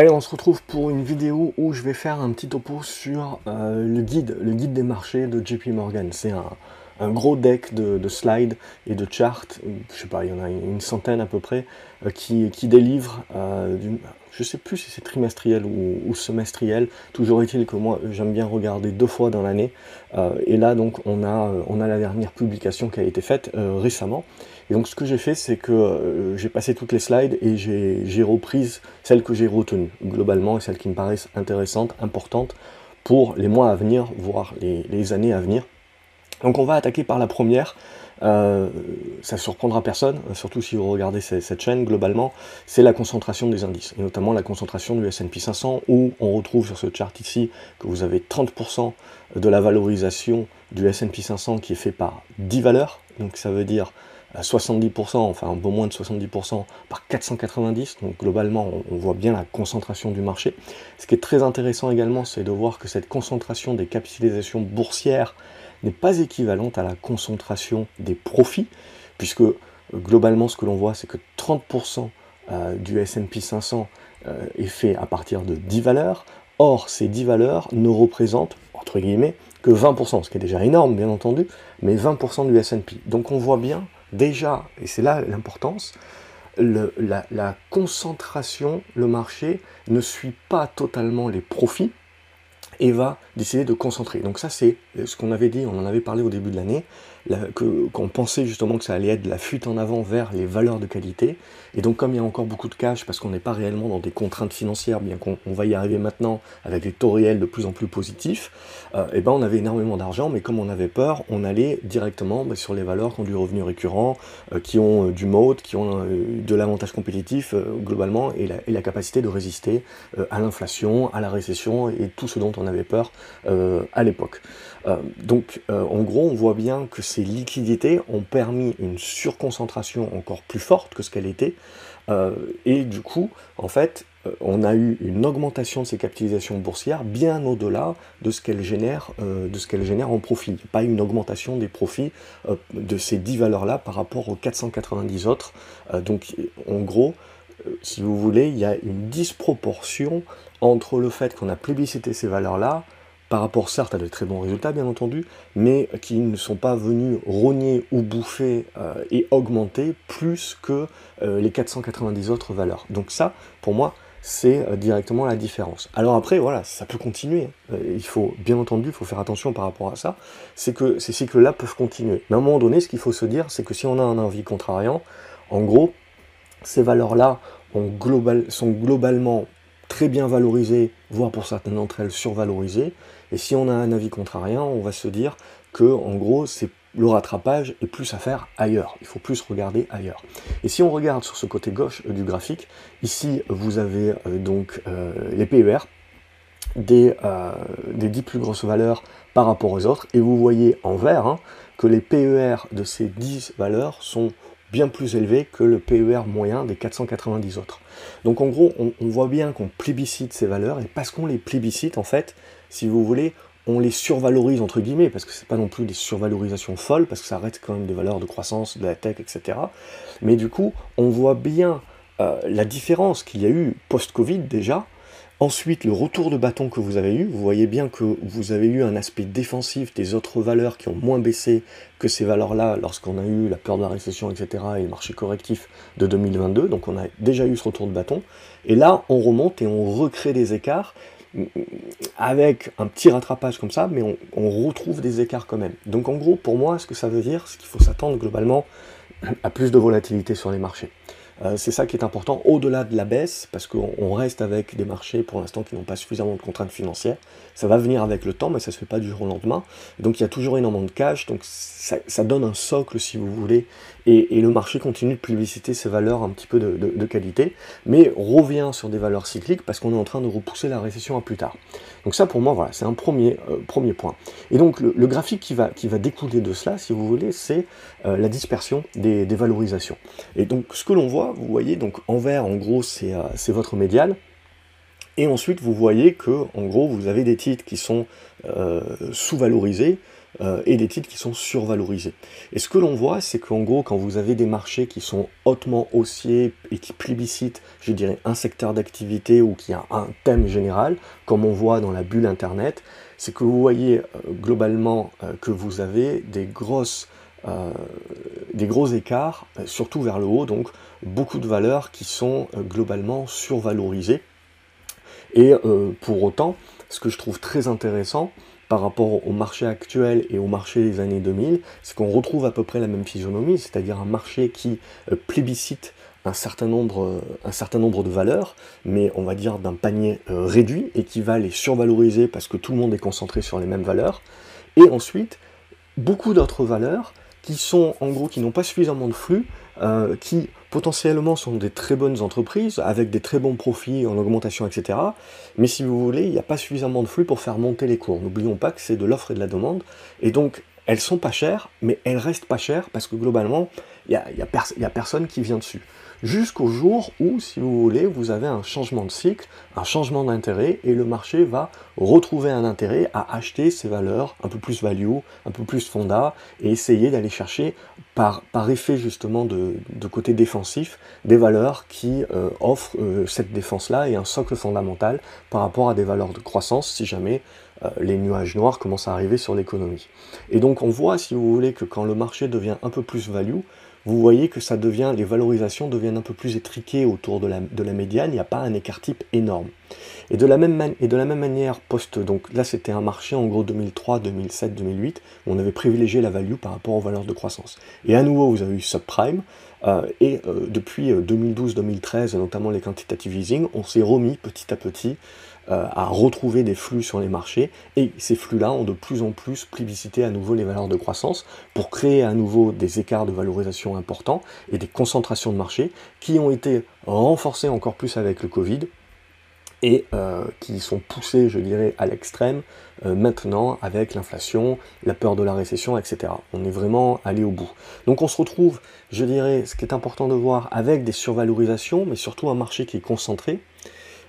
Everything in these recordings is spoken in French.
Allez, on se retrouve pour une vidéo où je vais faire un petit topo sur euh, le guide, le guide des marchés de JP Morgan. C'est un, gros deck de, slides et de charts, je sais pas, il y en a une centaine à peu près, euh, qui, qui, délivre, euh, je sais plus si c'est trimestriel ou, semestriel, toujours est-il que moi j'aime bien regarder deux fois dans l'année, et là donc on a, on a la dernière publication qui a été faite récemment, et donc ce que j'ai fait, c'est que euh, j'ai passé toutes les slides et j'ai reprise celles que j'ai retenues globalement et celles qui me paraissent intéressantes, importantes pour les mois à venir, voire les, années à venir. Donc on va attaquer par la première. Euh, ça surprendra personne, surtout si vous regardez cette, chaîne globalement, c'est la concentration des indices, et notamment la concentration du S&P 500, où on retrouve sur ce chart ici que vous avez 30% de la valorisation du S&P 500 qui est fait par 10 valeurs, donc ça veut dire 70%, enfin un peu moins de 70% par 490, donc globalement on, voit bien la concentration du marché. Ce qui est très intéressant également, c'est de voir que cette concentration des capitalisations boursières n'est pas équivalente à la concentration des profits, puisque globalement ce que l'on voit c'est que 30% euh, du S&P 500 euh, est fait à partir de 10 valeurs, or ces 10 valeurs ne représentent, entre guillemets, que 20%, ce qui est déjà énorme bien entendu, mais 20% du S&P. Donc on voit bien déjà, et c'est là l'importance, la, concentration, le marché ne suit pas totalement les profits et va décider de concentrer. Donc ça c'est ce qu'on avait dit, on en avait parlé au début de l'année, qu'on pensait justement que ça allait être la fuite en avant vers les valeurs de qualité. Et donc comme il y a encore beaucoup de cash, parce qu'on n'est pas réellement dans des contraintes financières, bien qu'on va y arriver maintenant avec des taux réels de plus en plus positifs, et euh, eh ben on avait énormément d'argent, mais comme on avait peur, on allait directement bah, sur les valeurs qui ont du revenu récurrent, euh, qui ont euh, du mode, qui ont de l'avantage compétitif globalement, et la, et la, capacité de résister à l'inflation, à la récession et tout ce dont on avait peur à l'époque. Donc en gros, on voit bien que ces liquidités ont permis une surconcentration encore plus forte que ce qu'elle était, euh, et du coup, en fait, euh, on a eu une augmentation de ces capitalisations boursières bien au-delà de ce qu'elles génèrent, euh, de ce génèrent en profit. Pas une augmentation des profits de ces 10 valeurs-là par rapport aux 490 autres. donc, en gros, si vous voulez, il y a une disproportion entre le fait qu'on a plébiscité ces valeurs-là par rapport certes à de très bons résultats bien entendu, mais qui ne sont pas venus rogner ou bouffer euh, et augmenter plus que euh, les 490 autres valeurs. Donc ça, pour moi, c'est euh, directement la différence. Alors après, voilà, ça peut continuer. il faut, bien entendu, il faut faire attention par rapport à ça. C'est que ces cycles-là peuvent continuer. Mais à un moment donné, ce qu'il faut se dire, c'est que si on a un avis contrariant, en gros, ces valeurs-là global, sont globalement très bien valorisées, voire pour certaines d'entre elles survalorisées. Et si on a un avis contrariant, on va se dire que en gros, c'est le rattrapage est plus à faire ailleurs. Il faut plus regarder ailleurs. Et si on regarde sur ce côté gauche euh, du graphique, ici vous avez euh, donc euh, les PER des, des 10 plus grosses valeurs par rapport aux autres, et vous voyez en vert hein, que les PER de ces 10 valeurs sont bien plus élevé que le PER moyen des 490 autres. Donc en gros, on, voit bien qu'on plébiscite ces valeurs, et parce qu'on les plébiscite, en fait, si vous voulez, on les survalorise entre guillemets, parce que c'est pas non plus des survalorisations folles, parce que ça reste quand même des valeurs de croissance, de la tech, etc. Mais du coup, on voit bien euh, la différence qu'il y a eu post-Covid déjà, Ensuite, le retour de bâton que vous avez eu, vous voyez bien que vous avez eu un aspect défensif des autres valeurs qui ont moins baissé que ces valeurs-là lorsqu'on a eu la peur de la récession, etc., et le marché correctif de 2022. Donc on a déjà eu ce retour de bâton. Et là, on remonte et on recrée des écarts mm, avec un petit rattrapage comme ça, mais on, on retrouve des écarts quand même. Donc en gros, pour moi, ce que ça veut dire, c'est qu'il faut s'attendre globalement à plus de volatilité sur les marchés. Euh, c'est ça qui est important, au-delà de la baisse, parce qu'on reste avec des marchés pour l'instant qui n'ont pas suffisamment de contraintes financières. Ça va venir avec le temps, mais ça ne se fait pas du jour au lendemain. Donc il y a toujours énormément de cash, donc ça, donne un socle, si vous voulez, et, le marché continue de publiciter ses valeurs un petit peu de, qualité, mais revient sur des valeurs cycliques parce qu'on est en train de repousser la récession à plus tard. Donc ça, pour moi, voilà, c'est un premier, euh, premier point. Et donc le, graphique qui va, qui va découler de cela, si vous voulez, c'est euh, la dispersion des, des valorisations. Et donc ce que l'on voit, vous voyez, donc en vert, en gros, euh, c'est votre médial. Et ensuite, vous voyez que, en gros, vous avez des titres qui sont euh, sous-valorisés, euh, et des titres qui sont survalorisés. Et ce que l'on voit, c'est qu'en gros, quand vous avez des marchés qui sont hautement haussiers et qui plébiscitent, je dirais, un secteur d'activité ou qui a un thème général, comme on voit dans la bulle Internet, c'est que vous voyez euh, globalement euh, que vous avez des grosses des gros écarts, surtout vers le haut, donc beaucoup de valeurs qui sont globalement survalorisées. Et pour autant, ce que je trouve très intéressant, par rapport au marché actuel et au marché des années 2000, c'est qu'on retrouve à peu près la même physionomie, c'est-à-dire un marché qui euh, plébiscite un certain, nombre, euh, un certain nombre de valeurs, mais on va dire d'un panier euh, réduit et qui va les survaloriser parce que tout le monde est concentré sur les mêmes valeurs. Et ensuite, beaucoup d'autres valeurs qui sont en gros qui n'ont pas suffisamment de flux, qui potentiellement sont des très bonnes entreprises avec des très bons profits en augmentation, etc. Mais si vous voulez, il n'y a pas suffisamment de flux pour faire monter les cours. N'oublions pas que c'est de l'offre et de la demande. Et donc, elles sont pas chères, mais elles restent pas chères parce que globalement, il n'y a, y a, a personne qui vient dessus jusqu'au jour où, si vous voulez, vous avez un changement de cycle, un changement d'intérêt, et le marché va retrouver un intérêt à acheter ces valeurs un peu plus value, un peu plus fonda, et essayer d'aller chercher, par, par effet justement de, côté défensif, des valeurs qui euh, offrent euh, cette défense-là et un socle fondamental par rapport à des valeurs de croissance, si jamais euh, les nuages noirs commencent à arriver sur l'économie. Et donc on voit, si vous voulez, que quand le marché devient un peu plus value, vous voyez que ça devient, les valorisations deviennent un peu plus étriquées autour de la, de la médiane, il n'y a pas un écart type énorme. Et de la même, et de la même manière, post, donc là c'était un marché en gros 2003, 2007, 2008, où on avait privilégié la value par rapport aux valeurs de croissance. Et à nouveau, vous avez eu subprime, euh, et euh, depuis 2012-2013, euh, notamment les quantitative easing, on s'est remis petit à petit à retrouver des flux sur les marchés, et ces flux-là ont de plus en plus plébiscité à nouveau les valeurs de croissance pour créer à nouveau des écarts de valorisation importants et des concentrations de marché qui ont été renforcées encore plus avec le Covid et euh, qui sont poussés, je dirais, à l'extrême euh, maintenant avec l'inflation, la peur de la récession, etc. On est vraiment allé au bout. Donc on se retrouve, je dirais, ce qui est important de voir avec des survalorisations, mais surtout un marché qui est concentré,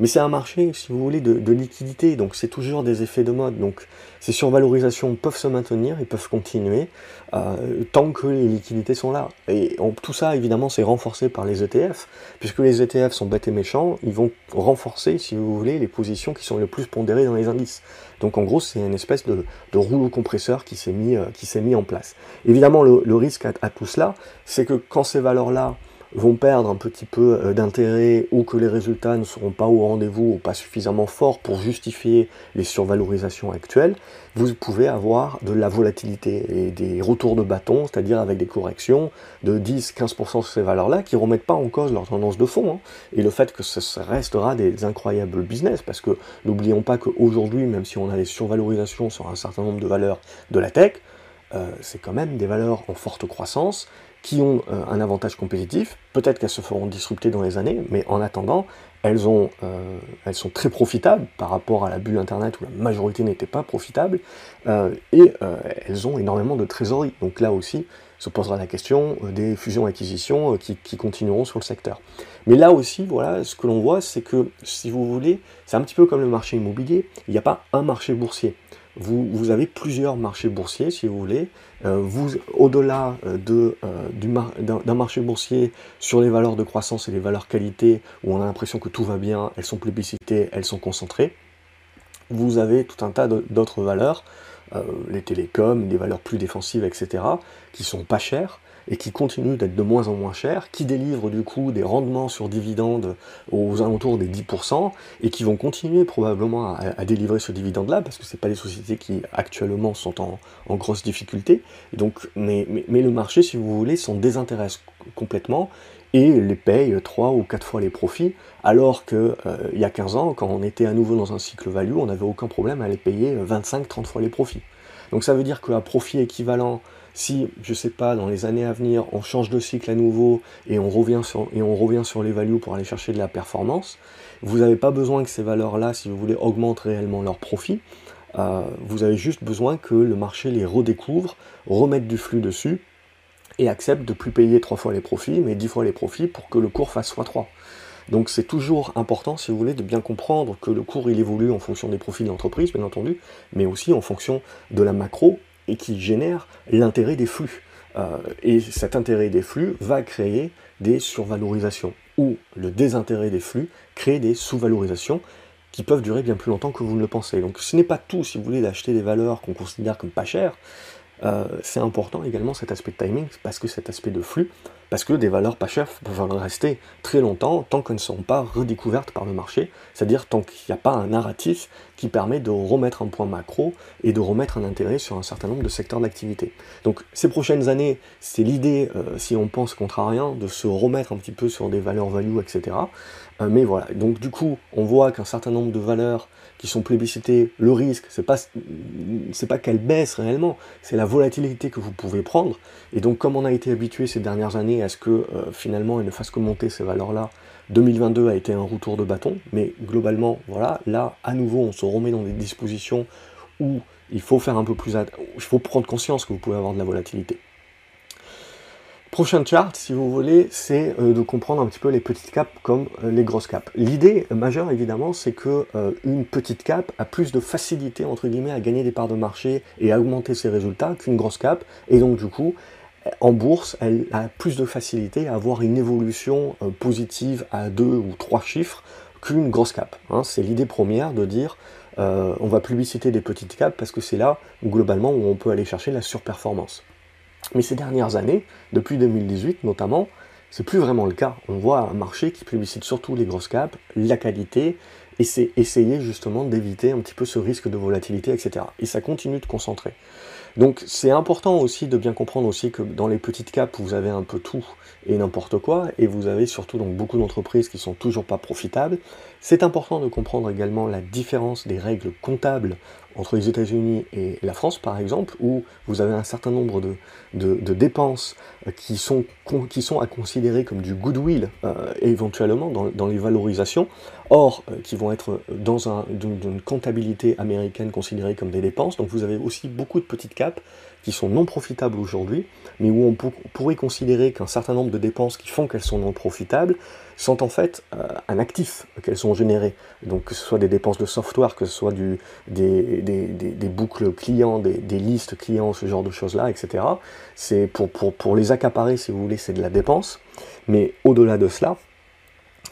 mais c'est un marché, si vous voulez, de, liquidité, donc c'est toujours des effets de mode. Donc ces survalorisations peuvent se maintenir, ils peuvent continuer, euh, tant que les liquidités sont là. Et tout ça, évidemment, c'est renforcé par les ETF, puisque les ETF sont bêtes et méchants, ils vont renforcer, si vous voulez, les positions qui sont les plus pondérées dans les indices. Donc en gros, c'est une espèce de, rouleau compresseur qui s'est mis, euh, mis, en place. Évidemment, le, risque à tout cela, c'est que quand ces valeurs-là vont perdre un petit peu euh, d'intérêt ou que les résultats ne seront pas au rendez-vous ou pas suffisamment forts pour justifier les survalorisations actuelles, vous pouvez avoir de la volatilité et des retours de bâton, c'est-à-dire avec des corrections de 10-15% sur ces valeurs-là qui ne remettent pas en cause leur tendance de fond. Hein. Et le fait que ce restera des incroyables business, parce que n'oublions pas qu'aujourd'hui, même si on a des survalorisations sur un certain nombre de valeurs de la tech, euh, c'est quand même des valeurs en forte croissance qui ont euh, un avantage compétitif. Peut-être qu'elles se feront disrupter dans les années, mais en attendant, euh, elles sont très profitables par rapport à la bulle Internet où la majorité n'était pas profitable, euh, et elles ont énormément de trésorerie. Donc là aussi, se posera la question des fusions-acquisitions qui, qui, continueront sur le secteur. Mais là aussi, voilà, ce que l'on voit, c'est que, si vous voulez, c'est un petit peu comme le marché immobilier, il n'y a pas un marché boursier vous, avez plusieurs marchés boursiers, si vous voulez. Euh, vous, au-delà euh, euh, d'un marché boursier sur les valeurs de croissance et les valeurs qualité, où on a l'impression que tout va bien, elles sont publicitées, elles sont concentrées, vous avez tout un tas d'autres valeurs, les télécoms, des valeurs plus défensives, etc., qui sont pas chères, et qui continue d'être de moins en moins cher, qui délivre du coup des rendements sur dividendes aux alentours des 10%, et qui vont continuer probablement à, délivrer ce dividende-là, parce que ce pas des sociétés qui actuellement sont en, grosse difficulté. Mais, le marché, si vous voulez, s'en désintéresse complètement et les paye 3 ou 4 fois les profits, alors qu'il euh, y a 15 ans, quand on était à nouveau dans un cycle value, on n'avait aucun problème à les payer 25-30 fois les profits. Donc ça veut dire qu'un profit équivalent si, je sais pas, dans les années à venir, on change de cycle à nouveau et on revient sur, les values pour aller chercher de la performance, vous n'avez pas besoin que ces valeurs-là, si vous voulez, augmentent réellement leur profit. Euh, vous avez juste besoin que le marché les redécouvre, remette du flux dessus et accepte de plus payer trois fois les profits, mais dix fois les profits pour que le cours fasse x3. Donc c'est toujours important, si vous voulez, de bien comprendre que le cours il évolue en fonction des profits de l'entreprise, bien entendu, mais aussi en fonction de la macro et qui génère l'intérêt des flux. et cet intérêt des flux va créer des survalorisations, ou le désintérêt des flux crée des sous-valorisations qui peuvent durer bien plus longtemps que vous ne le pensez. Donc ce n'est pas tout, si vous voulez, d'acheter des valeurs qu'on considère comme pas chères, euh, c'est important également cet aspect de timing, parce que cet aspect de flux, parce que des valeurs pas chères peuvent rester très longtemps tant qu'elles ne sont pas redécouvertes par le marché, c'est-à-dire tant qu'il n'y a pas un narratif qui permet de remettre un point macro et de remettre un intérêt sur un certain nombre de secteurs d'activité. Donc ces prochaines années, c'est l'idée, euh, si on pense contrarien, de se remettre un petit peu sur des valeurs value, etc. Euh, mais voilà, donc du coup, on voit qu'un certain nombre de valeurs qui sont plébiscitées, le risque, c'est pas, c'est pas qu'elles baissent réellement, c'est la volatilité que vous pouvez prendre. Et donc, comme on a été habitué ces dernières années à ce que euh, finalement elles ne fassent que monter ces valeurs-là, 2022 a été un retour de bâton, mais globalement, voilà, là, à nouveau, on se remet dans des dispositions où il faut faire un peu plus, il faut prendre conscience que vous pouvez avoir de la volatilité. Prochain chart, si vous voulez, c'est euh, de comprendre un petit peu les petites caps comme euh, les grosses caps. L'idée majeure, évidemment, c'est que une petite cap a plus de facilité, entre guillemets, à gagner des parts de marché et à augmenter ses résultats qu'une grosse cap. Et donc, du coup, en bourse, elle a plus de facilité à avoir une évolution positive à deux ou trois chiffres qu'une grosse cap. Hein. C'est l'idée première de dire on va publiciter des petites caps parce que c'est là, globalement, où on peut aller chercher la surperformance. Mais ces dernières années, depuis 2018 notamment, c'est plus vraiment le cas. On voit un marché qui publicite surtout les grosses caps, la qualité, et c'est essayer justement d'éviter un petit peu ce risque de volatilité, etc. Et ça continue de concentrer. Donc c'est important aussi de bien comprendre aussi que dans les petites caps, vous avez un peu tout et n'importe quoi, et vous avez surtout donc beaucoup d'entreprises qui sont toujours pas profitables. C'est important de comprendre également la différence des règles comptables entre les États-Unis et la France, par exemple, où vous avez un certain nombre de, dépenses qui sont, à considérer comme du goodwill, euh, éventuellement, dans, les valorisations, or, euh, qui vont être dans un, une comptabilité américaine considérées comme des dépenses. Donc vous avez aussi beaucoup de petites caps qui sont non profitables aujourd'hui, mais où on pourrait considérer qu'un certain nombre de dépenses qui font qu'elles sont non profitables sont en fait euh, un actif qu'elles sont générées. Donc que ce soit des dépenses de software, que ce soit des, boucles clients, des, listes clients, ce genre de choses-là, etc. C'est pour, pour, pour les accaparer, si vous voulez, c'est de la dépense. Mais au-delà de cela,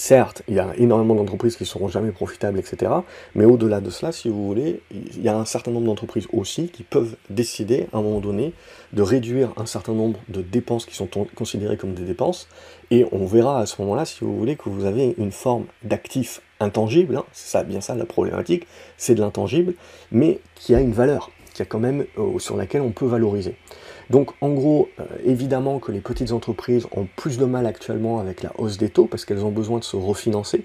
Certes, il y a énormément d'entreprises qui ne seront jamais profitables, etc. Mais au-delà de cela, si vous voulez, il y a un certain nombre d'entreprises aussi qui peuvent décider, à un moment donné, de réduire un certain nombre de dépenses qui sont considérées comme des dépenses. Et on verra à ce moment-là, si vous voulez, que vous avez une forme d'actif intangible, hein, c'est bien ça la problématique, c'est de l'intangible, mais qui a une valeur, qui a quand même, euh, sur laquelle on peut valoriser. Donc en gros, euh, évidemment que les petites entreprises ont plus de mal actuellement avec la hausse des taux parce qu'elles ont besoin de se refinancer.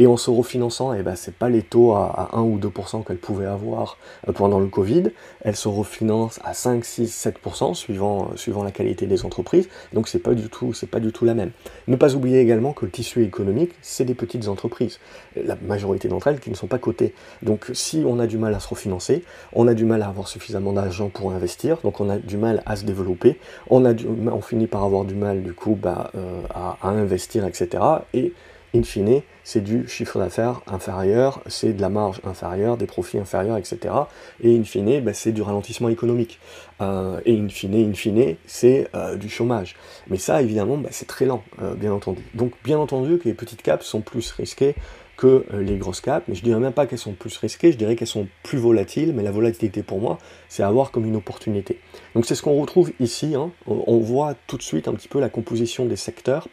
Et en se refinançant, eh ben, ce n'est pas les taux à, 1 ou 2% qu'elles pouvaient avoir euh, pendant le Covid. Elles se refinancent à 5, 6, 7% suivant, euh, suivant la qualité des entreprises. Donc c'est pas du tout, pas du tout la même. Ne pas oublier également que le tissu économique, c'est des petites entreprises. La majorité d'entre elles qui ne sont pas cotées. Donc si on a du mal à se refinancer, on a du mal à avoir suffisamment d'argent pour investir, donc on a du mal à se développer, on, a on finit par avoir du mal du coup bah, euh, à, investir, etc. Et in fine, c'est du chiffre d'affaires inférieur, c'est de la marge inférieure, des profits inférieurs, etc. Et in fine, bah, c'est du ralentissement économique. Euh, et in fine, in fine, c'est euh, du chômage. Mais ça, évidemment, bah, c'est très lent, bien entendu. Donc, bien entendu que les petites caps sont plus risquées que euh, les grosses caps, mais je dirais même pas qu'elles sont plus risquées, je dirais qu'elles sont plus volatiles, mais la volatilité pour moi, c'est à voir comme une opportunité. Donc c'est ce qu'on retrouve ici, hein. on voit tout de suite un petit peu la composition des secteurs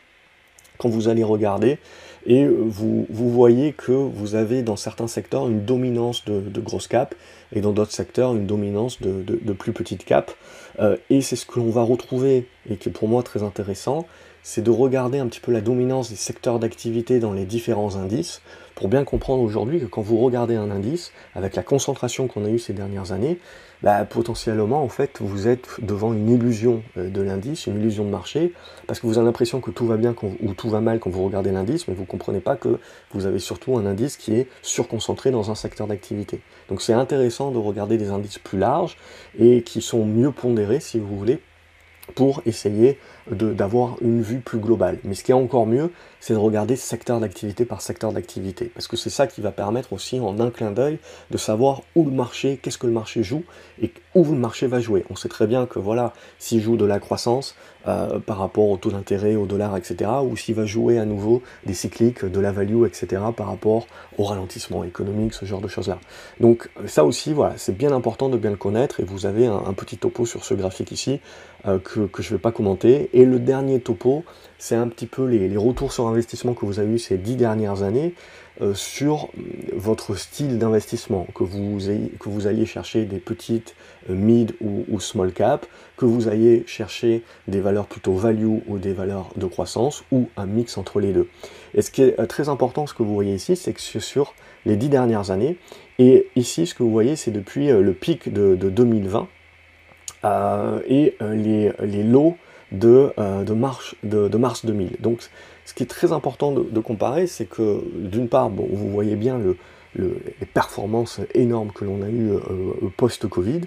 quand vous allez regarder, et vous, vous voyez que vous avez dans certains secteurs une dominance de, grosses caps, et dans d'autres secteurs une dominance de, plus petites caps, euh, et c'est ce que l'on va retrouver, et qui est pour moi très intéressant, c'est de regarder un petit peu la dominance des secteurs d'activité dans les différents indices, pour bien comprendre aujourd'hui que quand vous regardez un indice, avec la concentration qu'on a eue ces dernières années, bah, potentiellement, en fait, vous êtes devant une illusion euh, de l'indice, une illusion de marché, parce que vous avez l'impression que tout va bien ou tout va mal quand vous regardez l'indice, mais vous ne comprenez pas que vous avez surtout un indice qui est surconcentré dans un secteur d'activité. Donc c'est intéressant de regarder des indices plus larges et qui sont mieux pondérés, si vous voulez, pour essayer d'avoir une vue plus globale. Mais ce qui est encore mieux, c'est de regarder secteur d'activité par secteur d'activité. Parce que c'est ça qui va permettre aussi en un clin d'œil de savoir où le marché, qu'est-ce que le marché joue et où le marché va jouer. On sait très bien que voilà, s'il joue de la croissance euh, par rapport au taux d'intérêt, au dollar, etc., ou s'il va jouer à nouveau des cycliques, de la value, etc., par rapport au ralentissement économique, ce genre de choses-là. Donc ça aussi, voilà, c'est bien important de bien le connaître et vous avez un, petit topo sur ce graphique ici euh, que, je ne vais pas commenter. Et le dernier topo, c'est un petit peu les, retours sur investissement que vous avez eu ces dix dernières années euh, sur votre style d'investissement, que vous, que vous alliez chercher des petites, euh, mid ou, small cap, que vous alliez chercher des valeurs plutôt value ou des valeurs de croissance, ou un mix entre les deux. Et ce qui est très important, ce que vous voyez ici, c'est que c'est sur les dix dernières années, et ici, ce que vous voyez, c'est depuis le pic de, 2020, et les, les lots de, euh, de, mars, de, mars 2000. Donc ce qui est très important de, comparer, c'est que d'une part, bon, vous voyez bien le, les performances énormes que l'on a eues euh, post-Covid,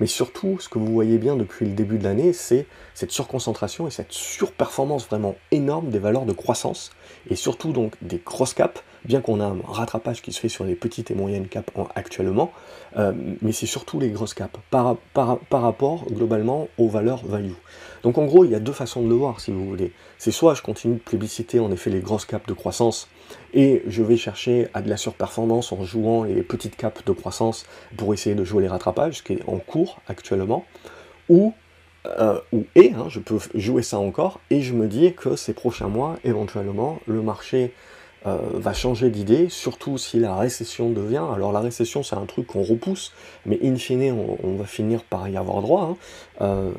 mais surtout, ce que vous voyez bien depuis le début de l'année, c'est cette surconcentration et cette surperformance vraiment énorme des valeurs de croissance, et surtout donc des cross caps, bien qu'on a un rattrapage qui se fait sur les petites et moyennes caps actuellement, euh, mais c'est surtout les grosses caps, par, rapport globalement aux valeurs value. Donc en gros, il y a deux façons de le voir, si vous voulez. C'est soit je continue de plébisciter en effet les grosses caps de croissance, et je vais chercher à de la surperformance en jouant les petites caps de croissance pour essayer de jouer les rattrapages, ce qui est en cours actuellement, ou, euh, ou et, hein, je peux jouer ça encore, et je me dis que ces prochains mois, éventuellement, le marché euh, va changer d'idée, surtout si la récession devient. Alors la récession, c'est un truc qu'on repousse, mais in fine, on, va finir par y avoir droit. Hein. Euh,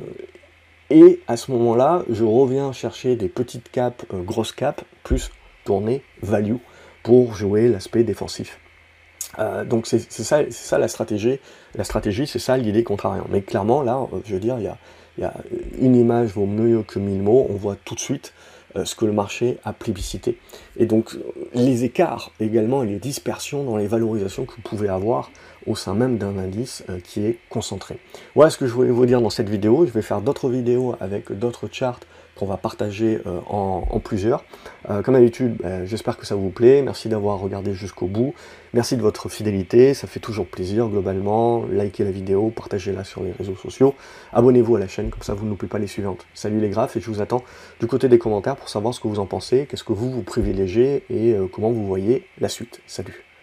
et à ce moment-là, je reviens chercher des petites capes, grosses capes, plus tournées value pour jouer l'aspect défensif. Euh, donc c'est ça, la stratégie. La stratégie, c'est ça l'idée contrariante. Mais clairement, là, je veux dire, il y a, une image vaut mieux que mille mots. On voit tout de suite euh, ce que le marché a plébiscité. Et donc les écarts également et les dispersions dans les valorisations que vous pouvez avoir au sein même d'un indice euh, qui est concentré. Voilà ce que je voulais vous dire dans cette vidéo. Je vais faire d'autres vidéos avec d'autres charts qu'on va partager euh, en, plusieurs. Euh, comme d'habitude, ben, j'espère que ça vous plaît. Merci d'avoir regardé jusqu'au bout. Merci de votre fidélité, ça fait toujours plaisir globalement. Likez la vidéo, partagez-la sur les réseaux sociaux. Abonnez-vous à la chaîne, comme ça vous ne loupez pas les suivantes. Salut les graphes et je vous attends du côté des commentaires pour savoir ce que vous en pensez, qu'est-ce que vous vous privilégiez et comment vous voyez la suite. Salut